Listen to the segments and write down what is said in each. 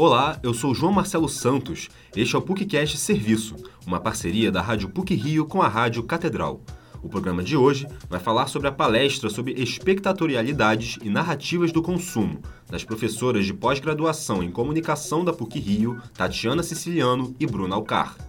Olá, eu sou João Marcelo Santos. Este é o PUCcast Serviço, uma parceria da Rádio PUC Rio com a Rádio Catedral. O programa de hoje vai falar sobre a palestra sobre expectatorialidades e narrativas do consumo, das professoras de pós-graduação em comunicação da PUC Rio, Tatiana Siciliano e Bruna Alcar.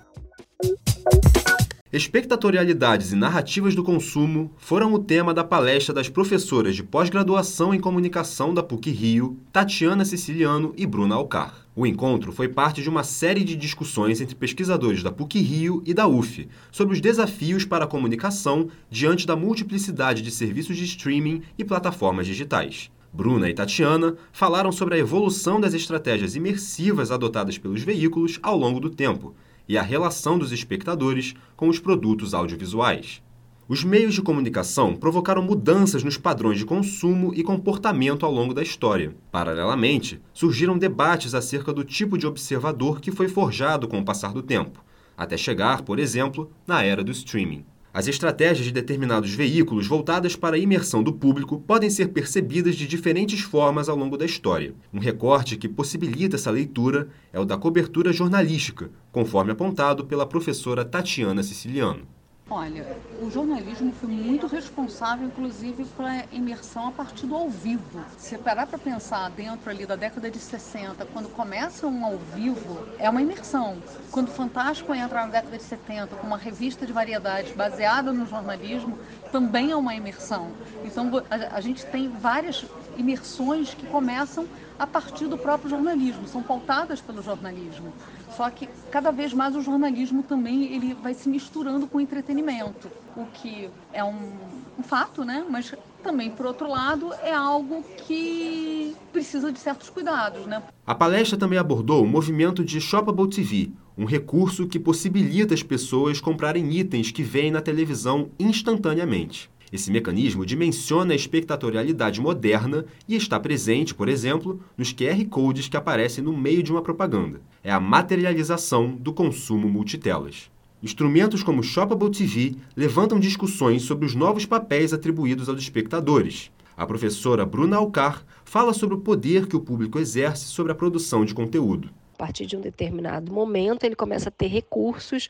Expectatorialidades e narrativas do consumo foram o tema da palestra das professoras de pós-graduação em comunicação da PUC Rio, Tatiana Siciliano e Bruna Alcar. O encontro foi parte de uma série de discussões entre pesquisadores da PUC Rio e da UF sobre os desafios para a comunicação diante da multiplicidade de serviços de streaming e plataformas digitais. Bruna e Tatiana falaram sobre a evolução das estratégias imersivas adotadas pelos veículos ao longo do tempo e a relação dos espectadores com os produtos audiovisuais. Os meios de comunicação provocaram mudanças nos padrões de consumo e comportamento ao longo da história. Paralelamente, surgiram debates acerca do tipo de observador que foi forjado com o passar do tempo, até chegar, por exemplo, na era do streaming. As estratégias de determinados veículos voltadas para a imersão do público podem ser percebidas de diferentes formas ao longo da história. Um recorte que possibilita essa leitura é o da cobertura jornalística, conforme apontado pela professora Tatiana Siciliano. Olha, o jornalismo foi muito responsável, inclusive, pela imersão a partir do ao vivo. Se parar para pensar dentro ali da década de 60, quando começa um ao vivo, é uma imersão. Quando o Fantástico entra na década de 70 com uma revista de variedades baseada no jornalismo, também é uma imersão. Então, a gente tem várias imersões que começam a partir do próprio jornalismo, são pautadas pelo jornalismo. Só que cada vez mais o jornalismo também ele vai se misturando com o entretenimento, o que é um, um fato, né? Mas também, por outro lado, é algo que precisa de certos cuidados, né? A palestra também abordou o movimento de Shoppable TV, um recurso que possibilita as pessoas comprarem itens que vêm na televisão instantaneamente. Esse mecanismo dimensiona a espectatorialidade moderna e está presente, por exemplo, nos QR codes que aparecem no meio de uma propaganda. É a materialização do consumo multitelas. Instrumentos como Shoppable TV levantam discussões sobre os novos papéis atribuídos aos espectadores. A professora Bruna Alcar fala sobre o poder que o público exerce sobre a produção de conteúdo. A partir de um determinado momento, ele começa a ter recursos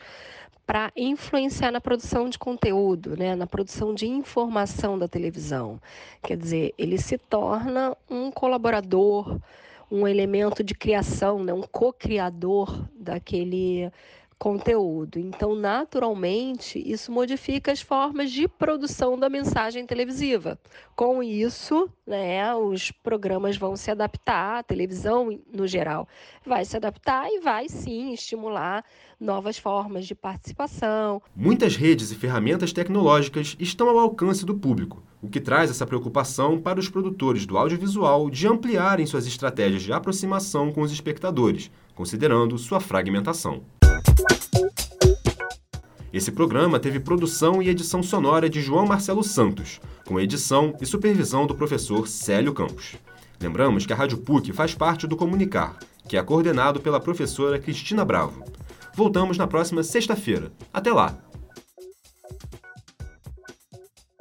para influenciar na produção de conteúdo, né, na produção de informação da televisão. Quer dizer, ele se torna um colaborador, um elemento de criação, né, um co-criador daquele conteúdo. Então, naturalmente, isso modifica as formas de produção da mensagem televisiva. Com isso, né, os programas vão se adaptar, a televisão no geral vai se adaptar e vai sim estimular novas formas de participação. Muitas redes e ferramentas tecnológicas estão ao alcance do público, o que traz essa preocupação para os produtores do audiovisual de ampliarem suas estratégias de aproximação com os espectadores, considerando sua fragmentação. Esse programa teve produção e edição sonora de João Marcelo Santos, com edição e supervisão do professor Célio Campos. Lembramos que a Rádio PUC faz parte do Comunicar, que é coordenado pela professora Cristina Bravo. Voltamos na próxima sexta-feira. Até lá!